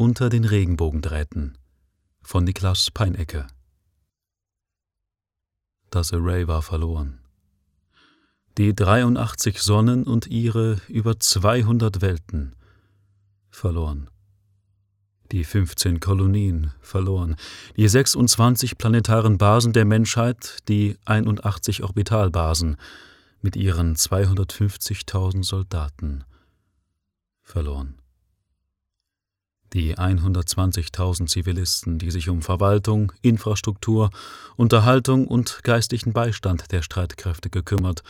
Unter den Regenbogendrähten von Niklas Peinecke Das Array war verloren. Die 83 Sonnen und ihre über 200 Welten verloren. Die 15 Kolonien verloren. Die 26 planetaren Basen der Menschheit, die 81 Orbitalbasen mit ihren 250.000 Soldaten verloren. Die 120.000 Zivilisten, die sich um Verwaltung, Infrastruktur, Unterhaltung und geistlichen Beistand der Streitkräfte gekümmert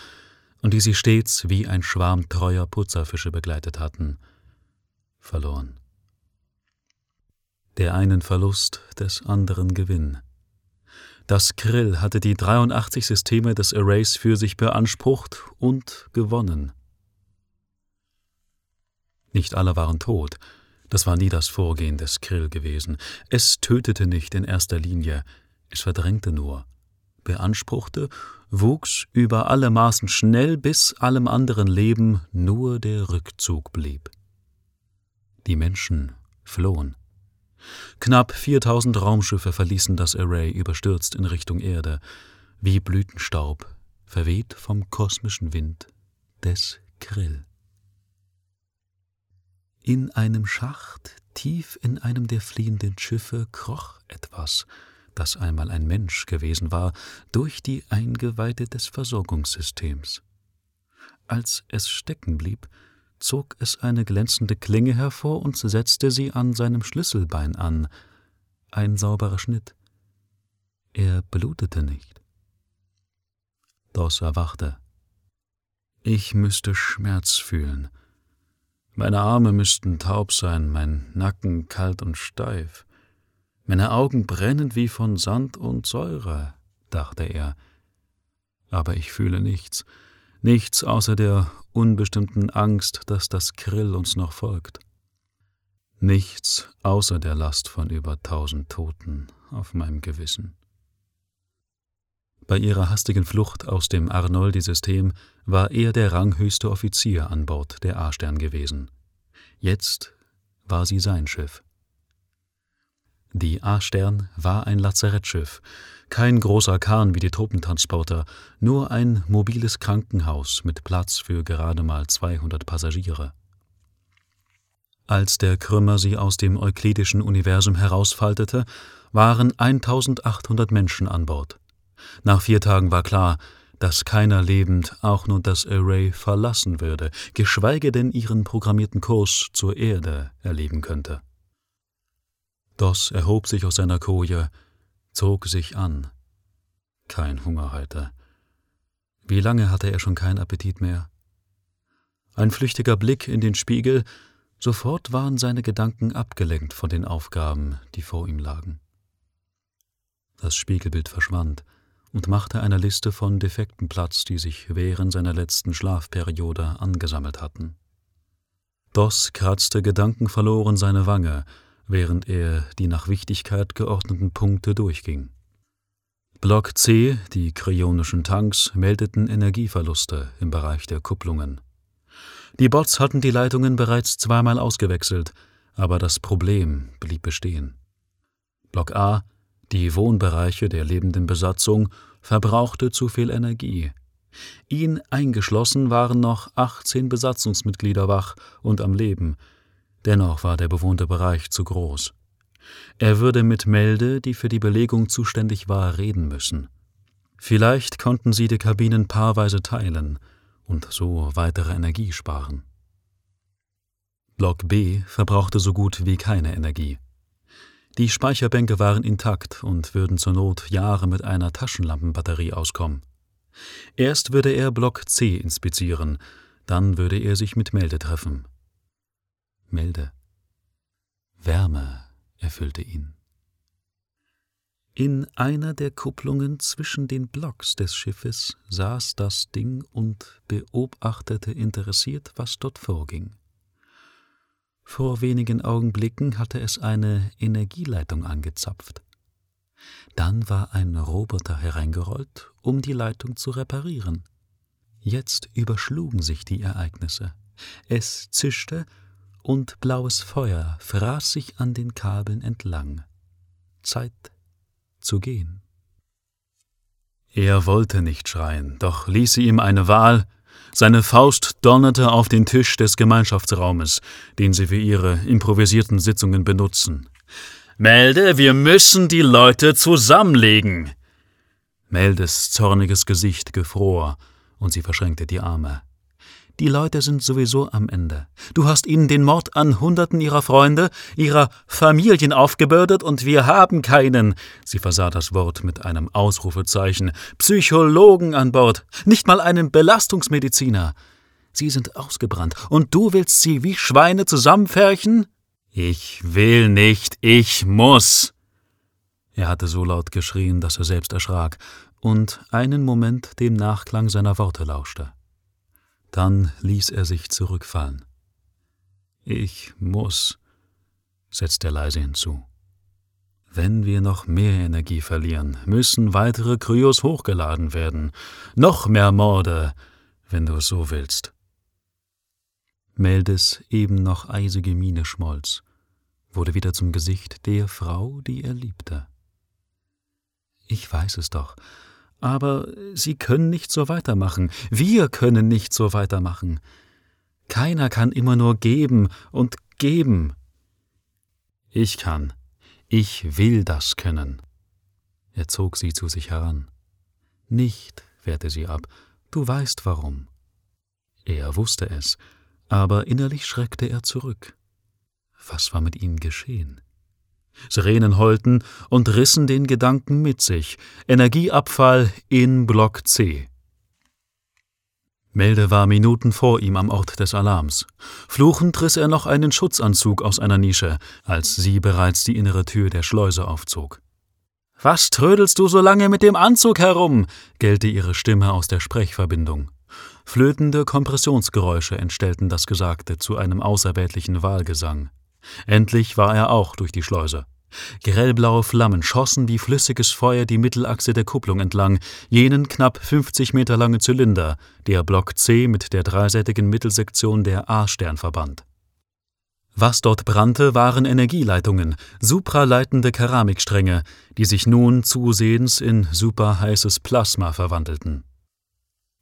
und die sie stets wie ein Schwarm treuer Putzerfische begleitet hatten, verloren. Der einen Verlust, des anderen Gewinn. Das Krill hatte die 83 Systeme des Arrays für sich beansprucht und gewonnen. Nicht alle waren tot, das war nie das Vorgehen des Krill gewesen. Es tötete nicht in erster Linie, es verdrängte nur, beanspruchte, wuchs über alle Maßen schnell, bis allem anderen Leben nur der Rückzug blieb. Die Menschen flohen. Knapp 4000 Raumschiffe verließen das Array überstürzt in Richtung Erde, wie Blütenstaub, verweht vom kosmischen Wind des Krill. In einem Schacht, tief in einem der fliehenden Schiffe, kroch etwas, das einmal ein Mensch gewesen war, durch die Eingeweide des Versorgungssystems. Als es stecken blieb, zog es eine glänzende Klinge hervor und setzte sie an seinem Schlüsselbein an. Ein sauberer Schnitt. Er blutete nicht. Dos erwachte. Ich müsste Schmerz fühlen. Meine Arme müssten taub sein, mein Nacken kalt und steif. Meine Augen brennend wie von Sand und Säure, dachte er. Aber ich fühle nichts, nichts außer der unbestimmten Angst, dass das Krill uns noch folgt. Nichts außer der Last von über tausend Toten auf meinem Gewissen. Bei ihrer hastigen Flucht aus dem Arnoldi-System war er der ranghöchste Offizier an Bord der A-Stern gewesen. Jetzt war sie sein Schiff. Die A-Stern war ein Lazarettschiff, kein großer Kahn wie die Truppentransporter, nur ein mobiles Krankenhaus mit Platz für gerade mal 200 Passagiere. Als der Krümmer sie aus dem euklidischen Universum herausfaltete, waren 1800 Menschen an Bord. Nach vier Tagen war klar, dass keiner lebend auch nur das Array verlassen würde, geschweige denn ihren programmierten Kurs zur Erde erleben könnte. Doss erhob sich aus seiner Koje, zog sich an. Kein Hungerhalter. Wie lange hatte er schon keinen Appetit mehr? Ein flüchtiger Blick in den Spiegel, sofort waren seine Gedanken abgelenkt von den Aufgaben, die vor ihm lagen. Das Spiegelbild verschwand und machte einer Liste von Defekten Platz, die sich während seiner letzten Schlafperiode angesammelt hatten. Doss kratzte gedankenverloren seine Wange, während er die nach Wichtigkeit geordneten Punkte durchging. Block C, die kryonischen Tanks, meldeten Energieverluste im Bereich der Kupplungen. Die Bots hatten die Leitungen bereits zweimal ausgewechselt, aber das Problem blieb bestehen. Block A, die Wohnbereiche der lebenden Besatzung, verbrauchte zu viel Energie. Ihn eingeschlossen waren noch 18 Besatzungsmitglieder wach und am Leben, Dennoch war der bewohnte Bereich zu groß. Er würde mit Melde, die für die Belegung zuständig war, reden müssen. Vielleicht konnten sie die Kabinen paarweise teilen und so weitere Energie sparen. Block B verbrauchte so gut wie keine Energie. Die Speicherbänke waren intakt und würden zur Not Jahre mit einer Taschenlampenbatterie auskommen. Erst würde er Block C inspizieren, dann würde er sich mit Melde treffen Milde. Wärme erfüllte ihn. In einer der Kupplungen zwischen den Blocks des Schiffes saß das Ding und beobachtete interessiert, was dort vorging. Vor wenigen Augenblicken hatte es eine Energieleitung angezapft. Dann war ein Roboter hereingerollt, um die Leitung zu reparieren. Jetzt überschlugen sich die Ereignisse. Es zischte und blaues Feuer fraß sich an den Kabeln entlang. Zeit zu gehen. Er wollte nicht schreien, doch ließ sie ihm eine Wahl. Seine Faust donnerte auf den Tisch des Gemeinschaftsraumes, den sie für ihre improvisierten Sitzungen benutzen. Melde, wir müssen die Leute zusammenlegen. Meldes zorniges Gesicht gefror, und sie verschränkte die Arme. Die Leute sind sowieso am Ende. Du hast ihnen den Mord an Hunderten ihrer Freunde, ihrer Familien aufgebürdet und wir haben keinen, sie versah das Wort mit einem Ausrufezeichen, Psychologen an Bord, nicht mal einen Belastungsmediziner. Sie sind ausgebrannt und du willst sie wie Schweine zusammenfärchen? Ich will nicht, ich muss. Er hatte so laut geschrien, dass er selbst erschrak und einen Moment dem Nachklang seiner Worte lauschte. Dann ließ er sich zurückfallen. Ich muss, setzte er leise hinzu. Wenn wir noch mehr Energie verlieren, müssen weitere Kryos hochgeladen werden. Noch mehr Morde, wenn du es so willst. Meldes eben noch eisige Miene schmolz, wurde wieder zum Gesicht der Frau, die er liebte. Ich weiß es doch, aber Sie können nicht so weitermachen. Wir können nicht so weitermachen. Keiner kann immer nur geben und geben. Ich kann. Ich will das können. Er zog sie zu sich heran. Nicht, wehrte sie ab, du weißt warum. Er wusste es, aber innerlich schreckte er zurück. Was war mit ihm geschehen? Sirenen heulten und rissen den Gedanken mit sich. Energieabfall in Block C. Melde war Minuten vor ihm am Ort des Alarms. Fluchend riss er noch einen Schutzanzug aus einer Nische, als sie bereits die innere Tür der Schleuse aufzog. Was trödelst du so lange mit dem Anzug herum? gellte ihre Stimme aus der Sprechverbindung. Flötende Kompressionsgeräusche entstellten das Gesagte zu einem außerweltlichen Wahlgesang. Endlich war er auch durch die Schleuse. Grellblaue Flammen schossen wie flüssiges Feuer die Mittelachse der Kupplung entlang, jenen knapp 50 Meter lange Zylinder, der Block C mit der dreiseitigen Mittelsektion der A-Stern verband. Was dort brannte, waren Energieleitungen, supraleitende Keramikstränge, die sich nun zusehends in superheißes Plasma verwandelten.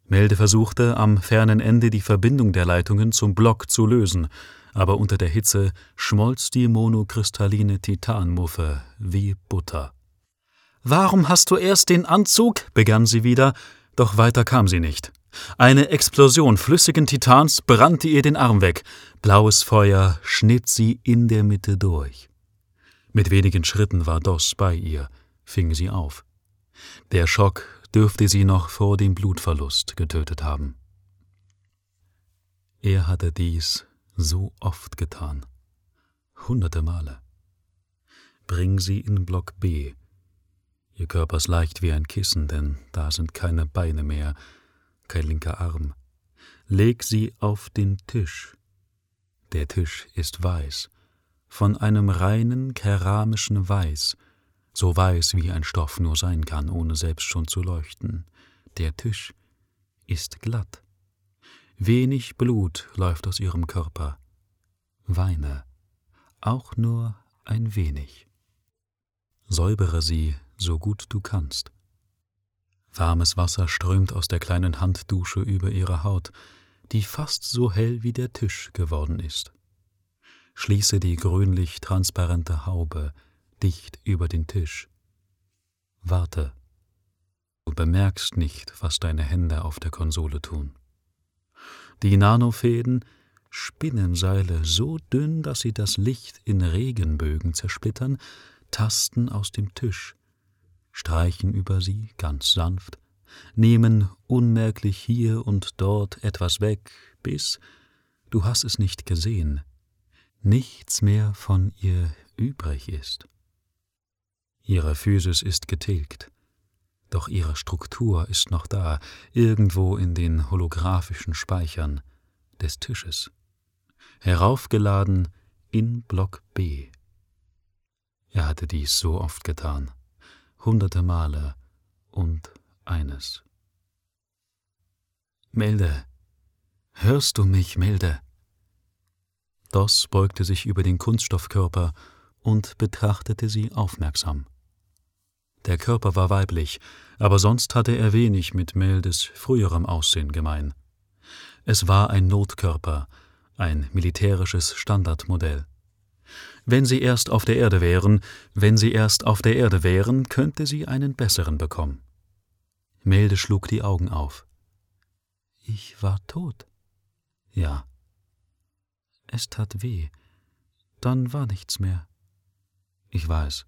Melde versuchte, am fernen Ende die Verbindung der Leitungen zum Block zu lösen, aber unter der Hitze schmolz die monokristalline Titanmuffe wie Butter. Warum hast du erst den Anzug? begann sie wieder, doch weiter kam sie nicht. Eine Explosion flüssigen Titans brannte ihr den Arm weg, blaues Feuer schnitt sie in der Mitte durch. Mit wenigen Schritten war Doss bei ihr, fing sie auf. Der Schock dürfte sie noch vor dem Blutverlust getötet haben. Er hatte dies so oft getan. Hunderte Male. Bring sie in Block B. Ihr Körper ist leicht wie ein Kissen, denn da sind keine Beine mehr, kein linker Arm. Leg sie auf den Tisch. Der Tisch ist weiß, von einem reinen keramischen Weiß, so weiß wie ein Stoff nur sein kann, ohne selbst schon zu leuchten. Der Tisch ist glatt. Wenig Blut läuft aus ihrem Körper. Weine, auch nur ein wenig. Säubere sie, so gut du kannst. Warmes Wasser strömt aus der kleinen Handdusche über ihre Haut, die fast so hell wie der Tisch geworden ist. Schließe die grünlich transparente Haube dicht über den Tisch. Warte. Du bemerkst nicht, was deine Hände auf der Konsole tun. Die Nanofäden, Spinnenseile so dünn, dass sie das Licht in Regenbögen zersplittern, tasten aus dem Tisch, streichen über sie ganz sanft, nehmen unmerklich hier und dort etwas weg, bis, du hast es nicht gesehen, nichts mehr von ihr übrig ist. Ihre Physis ist getilgt, doch ihre Struktur ist noch da, irgendwo in den holographischen Speichern des Tisches, heraufgeladen in Block B. Er hatte dies so oft getan, hunderte Male und eines. Melde, hörst du mich, Melde? Doss beugte sich über den Kunststoffkörper und betrachtete sie aufmerksam. Der Körper war weiblich, aber sonst hatte er wenig mit Meldes früherem Aussehen gemein. Es war ein Notkörper, ein militärisches Standardmodell. Wenn sie erst auf der Erde wären, wenn sie erst auf der Erde wären, könnte sie einen besseren bekommen. Melde schlug die Augen auf. Ich war tot. Ja. Es tat weh. Dann war nichts mehr. Ich weiß.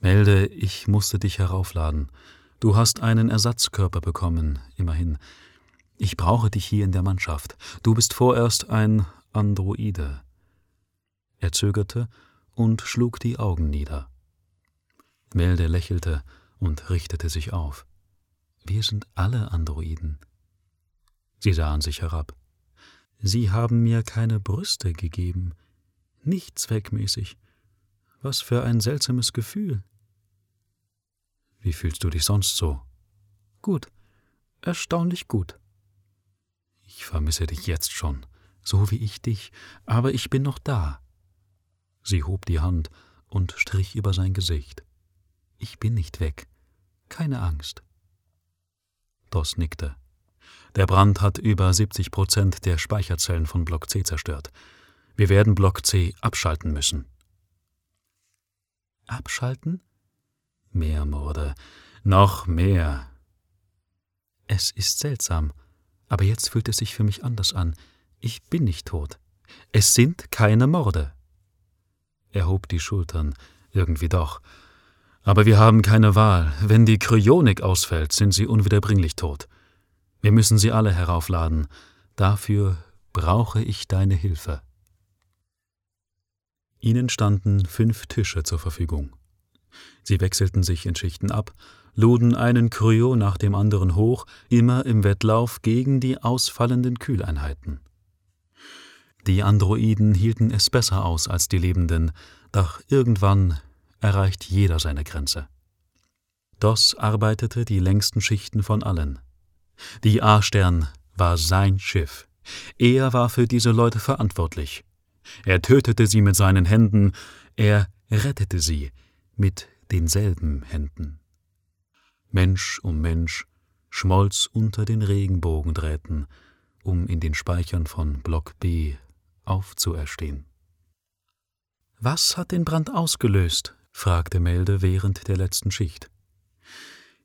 Melde, ich musste dich heraufladen. Du hast einen Ersatzkörper bekommen, immerhin. Ich brauche dich hier in der Mannschaft. Du bist vorerst ein Androide. Er zögerte und schlug die Augen nieder. Melde lächelte und richtete sich auf. Wir sind alle Androiden. Sie sahen sich herab. Sie haben mir keine Brüste gegeben, nicht zweckmäßig. Was für ein seltsames Gefühl. Wie fühlst du dich sonst so? Gut, erstaunlich gut. Ich vermisse dich jetzt schon, so wie ich dich, aber ich bin noch da. Sie hob die Hand und strich über sein Gesicht. Ich bin nicht weg. Keine Angst. Doss nickte. Der Brand hat über 70 Prozent der Speicherzellen von Block C zerstört. Wir werden Block C abschalten müssen. Abschalten? Mehr Morde. Noch mehr. Es ist seltsam, aber jetzt fühlt es sich für mich anders an. Ich bin nicht tot. Es sind keine Morde. Er hob die Schultern. Irgendwie doch. Aber wir haben keine Wahl. Wenn die Kryonik ausfällt, sind sie unwiederbringlich tot. Wir müssen sie alle heraufladen. Dafür brauche ich deine Hilfe. Ihnen standen fünf Tische zur Verfügung. Sie wechselten sich in Schichten ab, luden einen Kryo nach dem anderen hoch, immer im Wettlauf gegen die ausfallenden Kühleinheiten. Die Androiden hielten es besser aus als die Lebenden, doch irgendwann erreicht jeder seine Grenze. Doss arbeitete die längsten Schichten von allen. Die A-Stern war sein Schiff. Er war für diese Leute verantwortlich. Er tötete sie mit seinen Händen, er rettete sie mit denselben Händen. Mensch um Mensch schmolz unter den Regenbogendrähten, um in den Speichern von Block B aufzuerstehen. Was hat den Brand ausgelöst? fragte Melde während der letzten Schicht.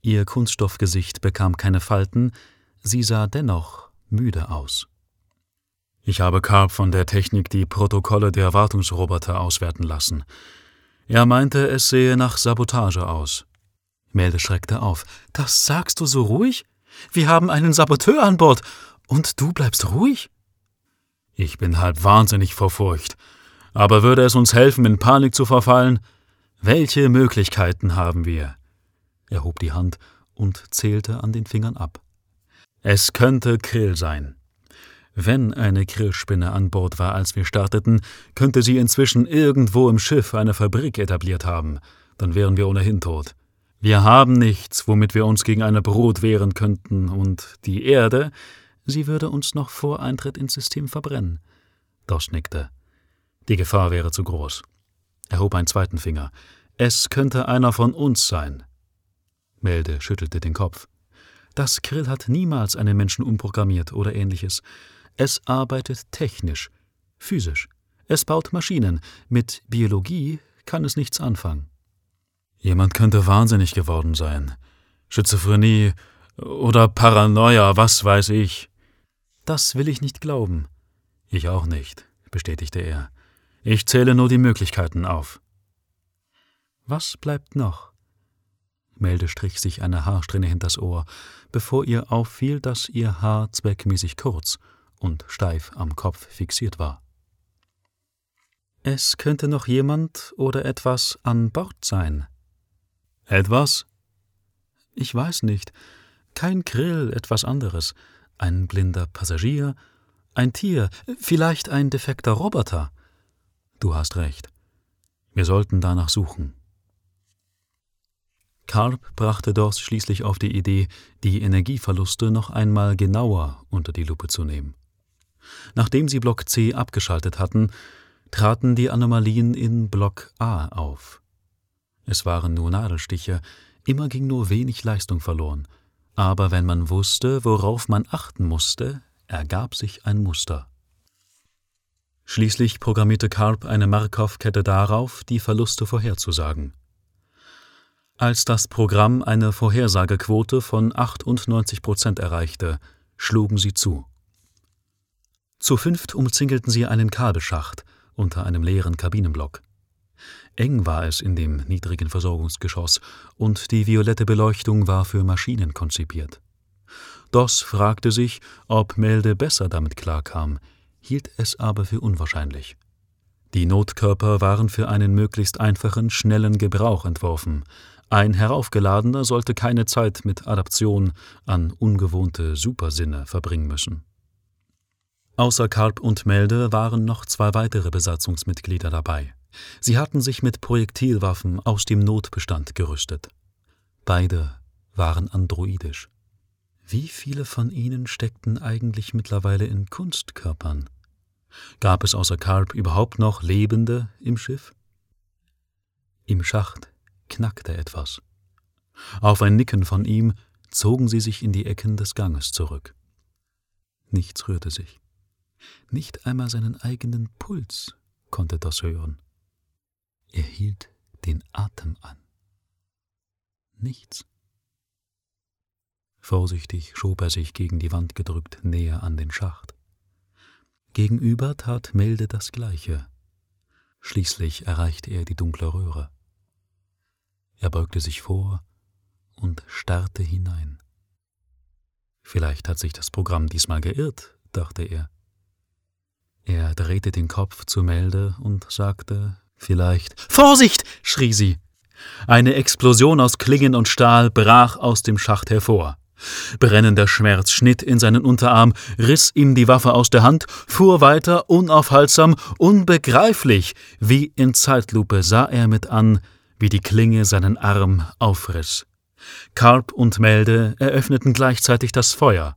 Ihr Kunststoffgesicht bekam keine Falten, sie sah dennoch müde aus. Ich habe Karp von der Technik die Protokolle der Wartungsroboter auswerten lassen. Er meinte, es sehe nach Sabotage aus. Melde schreckte auf. Das sagst du so ruhig? Wir haben einen Saboteur an Bord. Und du bleibst ruhig? Ich bin halb wahnsinnig vor Furcht. Aber würde es uns helfen, in Panik zu verfallen? Welche Möglichkeiten haben wir? Er hob die Hand und zählte an den Fingern ab. Es könnte Krill sein. Wenn eine Krillspinne an Bord war, als wir starteten, könnte sie inzwischen irgendwo im Schiff eine Fabrik etabliert haben. Dann wären wir ohnehin tot. Wir haben nichts, womit wir uns gegen eine Brut wehren könnten, und die Erde, sie würde uns noch vor Eintritt ins System verbrennen. Dosch nickte. Die Gefahr wäre zu groß. Er hob einen zweiten Finger. Es könnte einer von uns sein. Melde schüttelte den Kopf. Das Krill hat niemals einen Menschen umprogrammiert oder ähnliches. Es arbeitet technisch, physisch. Es baut Maschinen. Mit Biologie kann es nichts anfangen. Jemand könnte wahnsinnig geworden sein. Schizophrenie oder Paranoia, was weiß ich. Das will ich nicht glauben. Ich auch nicht, bestätigte er. Ich zähle nur die Möglichkeiten auf. Was bleibt noch? Melde strich sich eine Haarsträhne hinters Ohr, bevor ihr auffiel, dass ihr Haar zweckmäßig kurz und steif am Kopf fixiert war. Es könnte noch jemand oder etwas an Bord sein. Etwas? Ich weiß nicht. Kein Grill, etwas anderes. Ein blinder Passagier, ein Tier, vielleicht ein defekter Roboter. Du hast recht. Wir sollten danach suchen. Karp brachte Dors schließlich auf die Idee, die Energieverluste noch einmal genauer unter die Lupe zu nehmen. Nachdem sie Block C abgeschaltet hatten, traten die Anomalien in Block A auf. Es waren nur Nadelstiche, immer ging nur wenig Leistung verloren, aber wenn man wusste, worauf man achten musste, ergab sich ein Muster. Schließlich programmierte Karp eine Markov-Kette darauf, die Verluste vorherzusagen. Als das Programm eine Vorhersagequote von 98 Prozent erreichte, schlugen sie zu. Zu fünft umzingelten sie einen Kabelschacht unter einem leeren Kabinenblock. Eng war es in dem niedrigen Versorgungsgeschoss, und die violette Beleuchtung war für Maschinen konzipiert. Doss fragte sich, ob Melde besser damit klarkam, hielt es aber für unwahrscheinlich. Die Notkörper waren für einen möglichst einfachen, schnellen Gebrauch entworfen. Ein Heraufgeladener sollte keine Zeit mit Adaption an ungewohnte Supersinne verbringen müssen. Außer Karp und Melde waren noch zwei weitere Besatzungsmitglieder dabei. Sie hatten sich mit Projektilwaffen aus dem Notbestand gerüstet. Beide waren androidisch. Wie viele von ihnen steckten eigentlich mittlerweile in Kunstkörpern? Gab es außer Karp überhaupt noch Lebende im Schiff? Im Schacht knackte etwas. Auf ein Nicken von ihm zogen sie sich in die Ecken des Ganges zurück. Nichts rührte sich. Nicht einmal seinen eigenen Puls konnte das hören. Er hielt den Atem an. Nichts. Vorsichtig schob er sich gegen die Wand gedrückt näher an den Schacht. Gegenüber tat Melde das Gleiche. Schließlich erreichte er die dunkle Röhre. Er beugte sich vor und starrte hinein. Vielleicht hat sich das Programm diesmal geirrt, dachte er. Er drehte den Kopf zu Melde und sagte vielleicht Vorsicht. schrie sie. Eine Explosion aus Klingen und Stahl brach aus dem Schacht hervor. Brennender Schmerz schnitt in seinen Unterarm, riss ihm die Waffe aus der Hand, fuhr weiter, unaufhaltsam, unbegreiflich. Wie in Zeitlupe sah er mit an, wie die Klinge seinen Arm aufriss. Karp und Melde eröffneten gleichzeitig das Feuer.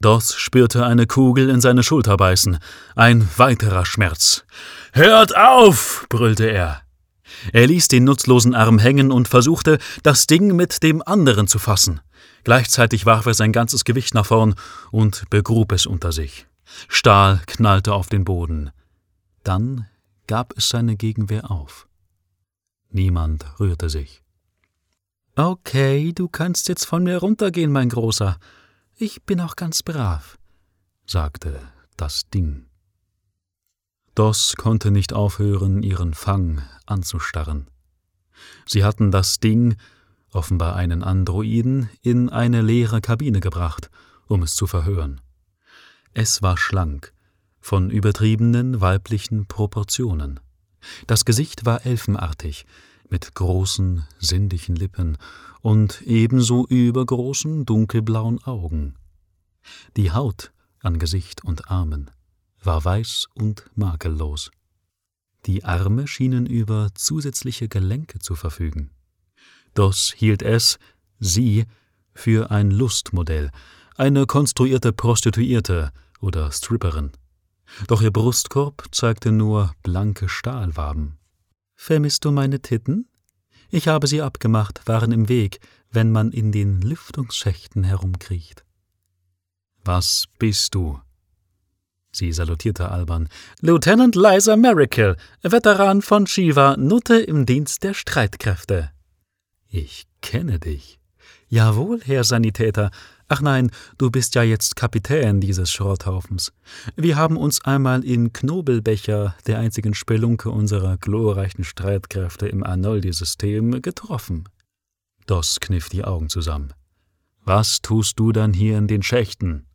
Doss spürte eine Kugel in seine Schulter beißen. Ein weiterer Schmerz. Hört auf! brüllte er. Er ließ den nutzlosen Arm hängen und versuchte, das Ding mit dem anderen zu fassen. Gleichzeitig warf er sein ganzes Gewicht nach vorn und begrub es unter sich. Stahl knallte auf den Boden. Dann gab es seine Gegenwehr auf. Niemand rührte sich. Okay, du kannst jetzt von mir runtergehen, mein Großer. Ich bin auch ganz brav, sagte das Ding. Doss konnte nicht aufhören, ihren Fang anzustarren. Sie hatten das Ding, offenbar einen Androiden, in eine leere Kabine gebracht, um es zu verhören. Es war schlank, von übertriebenen weiblichen Proportionen. Das Gesicht war elfenartig, mit großen, sinnlichen Lippen und ebenso übergroßen, dunkelblauen Augen. Die Haut an Gesicht und Armen war weiß und makellos. Die Arme schienen über zusätzliche Gelenke zu verfügen. Doss hielt es, sie, für ein Lustmodell, eine konstruierte Prostituierte oder Stripperin. Doch ihr Brustkorb zeigte nur blanke Stahlwaben. Vermisst du meine Titten? Ich habe sie abgemacht, waren im Weg, wenn man in den Lüftungsschächten herumkriecht. Was bist du? Sie salutierte albern. Lieutenant Liza Miracle, Veteran von Shiva, Nutte im Dienst der Streitkräfte. Ich kenne dich. Jawohl, Herr Sanitäter. Ach nein, du bist ja jetzt Kapitän dieses Schrotthaufens. Wir haben uns einmal in Knobelbecher, der einzigen Spelunke unserer glorreichen Streitkräfte im Arnoldi-System, getroffen. Doss kniff die Augen zusammen. Was tust du dann hier in den Schächten?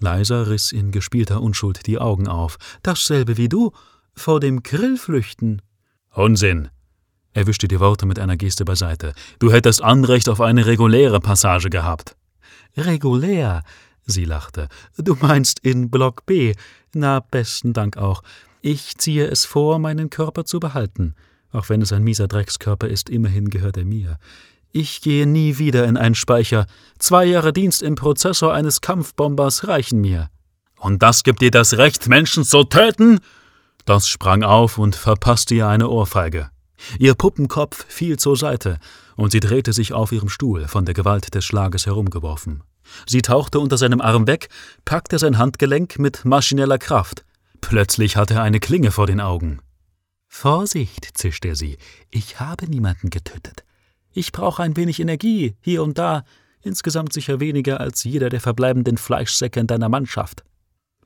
Leiser riss in gespielter Unschuld die Augen auf. Dasselbe wie du. Vor dem Grill flüchten. Unsinn. Er wischte die Worte mit einer Geste beiseite. Du hättest Anrecht auf eine reguläre Passage gehabt. Regulär? Sie lachte. Du meinst in Block B. Na, besten Dank auch. Ich ziehe es vor, meinen Körper zu behalten. Auch wenn es ein mieser Dreckskörper ist, immerhin gehört er mir. Ich gehe nie wieder in einen Speicher. Zwei Jahre Dienst im Prozessor eines Kampfbombers reichen mir. Und das gibt dir das Recht, Menschen zu töten? Doss sprang auf und verpasste ihr eine Ohrfeige. Ihr Puppenkopf fiel zur Seite, und sie drehte sich auf ihrem Stuhl, von der Gewalt des Schlages herumgeworfen. Sie tauchte unter seinem Arm weg, packte sein Handgelenk mit maschineller Kraft. Plötzlich hatte er eine Klinge vor den Augen. Vorsicht, zischte sie, ich habe niemanden getötet. Ich brauche ein wenig Energie, hier und da, insgesamt sicher weniger als jeder der verbleibenden Fleischsäcke in deiner Mannschaft.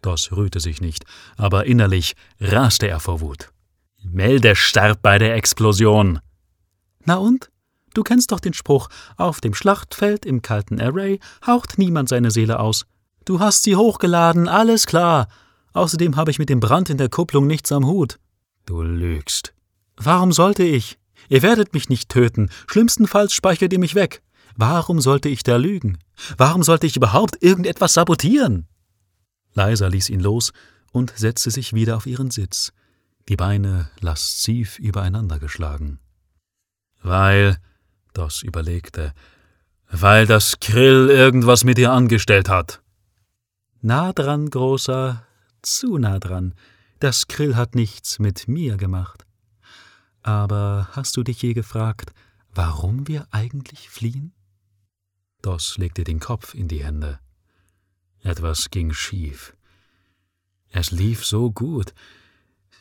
Doss rührte sich nicht, aber innerlich raste er vor Wut. Melde starb bei der Explosion. Na und? Du kennst doch den Spruch, auf dem Schlachtfeld im kalten Array haucht niemand seine Seele aus. Du hast sie hochgeladen, alles klar. Außerdem habe ich mit dem Brand in der Kupplung nichts am Hut. Du lügst. Warum sollte ich? Ihr werdet mich nicht töten, schlimmstenfalls speichert ihr mich weg. Warum sollte ich da lügen? Warum sollte ich überhaupt irgendetwas sabotieren? Leiser ließ ihn los und setzte sich wieder auf ihren Sitz, die Beine lasziv übereinander geschlagen. Weil, Doss überlegte, weil das Krill irgendwas mit dir angestellt hat. Nah dran, Großer, zu nah dran. Das Krill hat nichts mit mir gemacht. Aber hast du dich je gefragt, warum wir eigentlich fliehen? Doss legte den Kopf in die Hände. Etwas ging schief. Es lief so gut.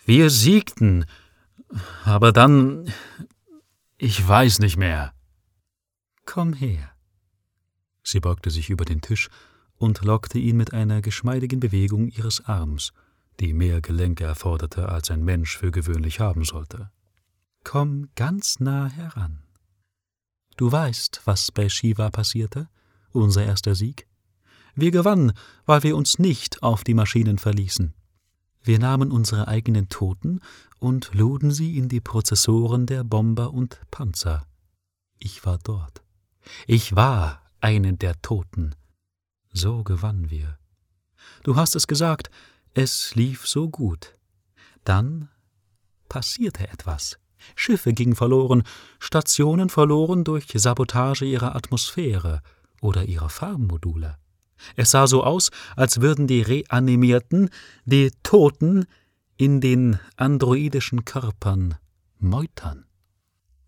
Wir siegten. Aber dann. Ich weiß nicht mehr. Komm her. Sie beugte sich über den Tisch und lockte ihn mit einer geschmeidigen Bewegung ihres Arms, die mehr Gelenke erforderte, als ein Mensch für gewöhnlich haben sollte. Komm ganz nah heran. Du weißt, was bei Shiva passierte, unser erster Sieg? Wir gewannen, weil wir uns nicht auf die Maschinen verließen. Wir nahmen unsere eigenen Toten und luden sie in die Prozessoren der Bomber und Panzer. Ich war dort. Ich war einen der Toten. So gewannen wir. Du hast es gesagt, es lief so gut. Dann passierte etwas. Schiffe gingen verloren, Stationen verloren durch Sabotage ihrer Atmosphäre oder ihrer Farmmodule. Es sah so aus, als würden die Reanimierten, die Toten, in den androidischen Körpern meutern.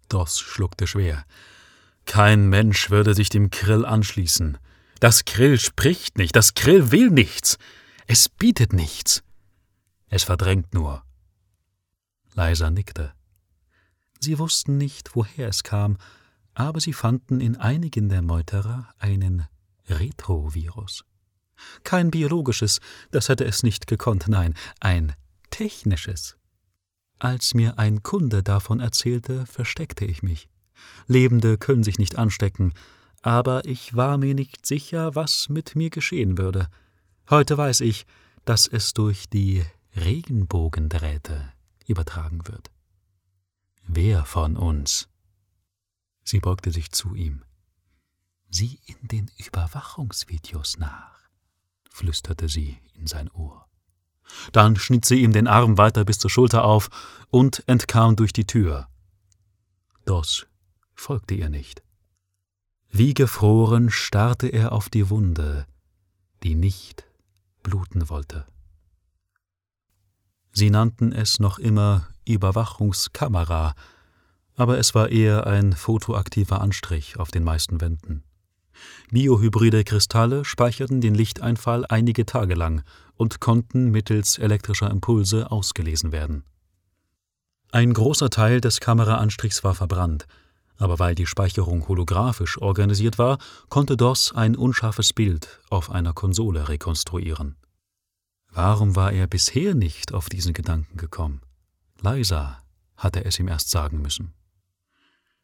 Doss schluckte schwer. Kein Mensch würde sich dem Krill anschließen. Das Krill spricht nicht, das Krill will nichts. Es bietet nichts. Es verdrängt nur. Leiser nickte. Sie wussten nicht, woher es kam, aber sie fanden in einigen der Meuterer einen Retrovirus. Kein biologisches, das hätte es nicht gekonnt, nein, ein technisches. Als mir ein Kunde davon erzählte, versteckte ich mich. Lebende können sich nicht anstecken, aber ich war mir nicht sicher, was mit mir geschehen würde. Heute weiß ich, dass es durch die Regenbogendrähte übertragen wird. Wer von uns? Sie beugte sich zu ihm. Sieh in den Überwachungsvideos nach, flüsterte sie in sein Ohr. Dann schnitt sie ihm den Arm weiter bis zur Schulter auf und entkam durch die Tür. Doss folgte ihr nicht. Wie gefroren starrte er auf die Wunde, die nicht bluten wollte. Sie nannten es noch immer Überwachungskamera, aber es war eher ein fotoaktiver Anstrich auf den meisten Wänden. Biohybride Kristalle speicherten den Lichteinfall einige Tage lang und konnten mittels elektrischer Impulse ausgelesen werden. Ein großer Teil des Kameraanstrichs war verbrannt, aber weil die Speicherung holographisch organisiert war, konnte DOS ein unscharfes Bild auf einer Konsole rekonstruieren. Warum war er bisher nicht auf diesen Gedanken gekommen? Leiser hatte es ihm erst sagen müssen.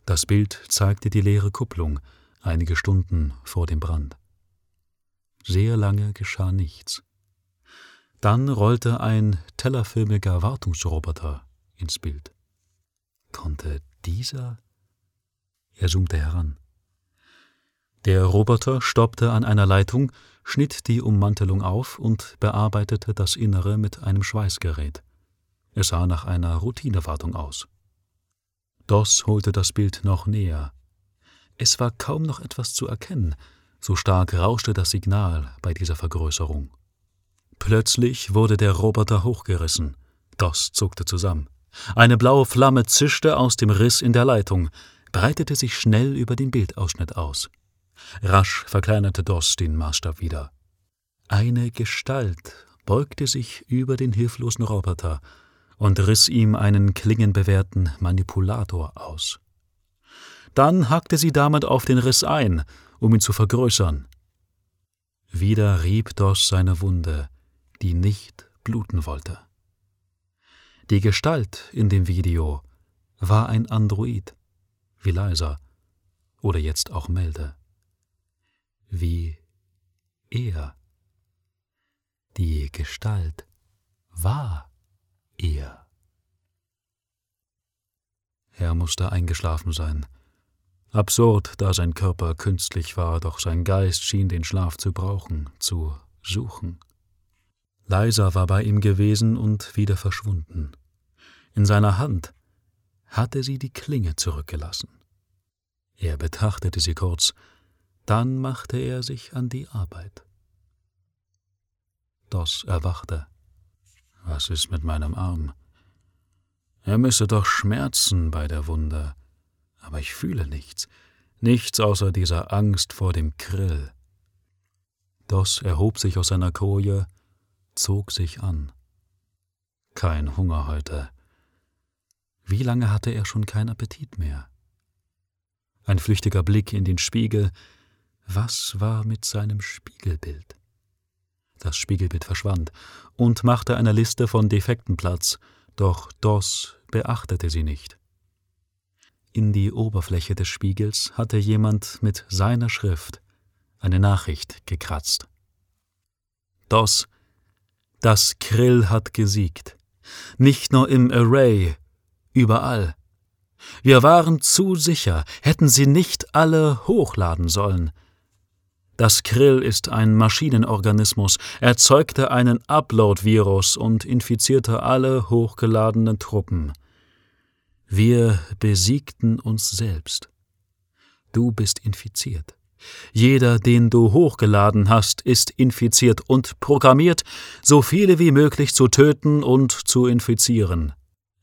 Das Bild zeigte die leere Kupplung, einige Stunden vor dem Brand. Sehr lange geschah nichts. Dann rollte ein tellerförmiger Wartungsroboter ins Bild. Konnte dieser? Er zoomte heran. Der Roboter stoppte an einer Leitung, schnitt die Ummantelung auf und bearbeitete das Innere mit einem Schweißgerät. Es sah nach einer Routinewartung aus. Doss holte das Bild noch näher. Es war kaum noch etwas zu erkennen, so stark rauschte das Signal bei dieser Vergrößerung. Plötzlich wurde der Roboter hochgerissen. Doss zuckte zusammen. Eine blaue Flamme zischte aus dem Riss in der Leitung, breitete sich schnell über den Bildausschnitt aus. Rasch verkleinerte Doss den Maßstab wieder. Eine Gestalt beugte sich über den hilflosen Roboter und riss ihm einen klingenbewehrten Manipulator aus. Dann hackte sie damit auf den Riss ein, um ihn zu vergrößern. Wieder rieb Doss seine Wunde, die nicht bluten wollte. Die Gestalt in dem Video war ein Android, wie Leiser oder jetzt auch Melde. Wie er. Die Gestalt war er. Er musste eingeschlafen sein. Absurd, da sein Körper künstlich war, doch sein Geist schien den Schlaf zu brauchen, zu suchen. Leiser war bei ihm gewesen und wieder verschwunden. In seiner Hand hatte sie die Klinge zurückgelassen. Er betrachtete sie kurz, dann machte er sich an die Arbeit. Doss erwachte. Was ist mit meinem Arm? Er müsse doch schmerzen bei der Wunde, aber ich fühle nichts, nichts außer dieser Angst vor dem Krill. Doss erhob sich aus seiner Koje, zog sich an. Kein Hunger heute. Wie lange hatte er schon keinen Appetit mehr? Ein flüchtiger Blick in den Spiegel. Was war mit seinem Spiegelbild? Das Spiegelbild verschwand und machte einer Liste von Defekten Platz, doch Doss beachtete sie nicht. In die Oberfläche des Spiegels hatte jemand mit seiner Schrift eine Nachricht gekratzt. Doss das Krill hat gesiegt. Nicht nur im Array, überall. Wir waren zu sicher, hätten sie nicht alle hochladen sollen. Das Krill ist ein Maschinenorganismus, erzeugte einen Upload-Virus und infizierte alle hochgeladenen Truppen. Wir besiegten uns selbst. Du bist infiziert. Jeder, den du hochgeladen hast, ist infiziert und programmiert, so viele wie möglich zu töten und zu infizieren.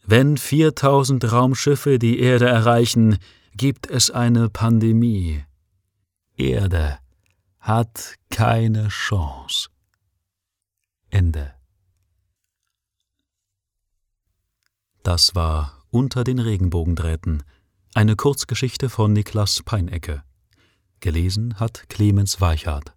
Wenn 4000 Raumschiffe die Erde erreichen, gibt es eine Pandemie. Erde hat keine Chance. Ende. Das war Unter den Regenbogendrähten, eine Kurzgeschichte von Niklas Peinecke. Gelesen hat Clemens Weichhardt.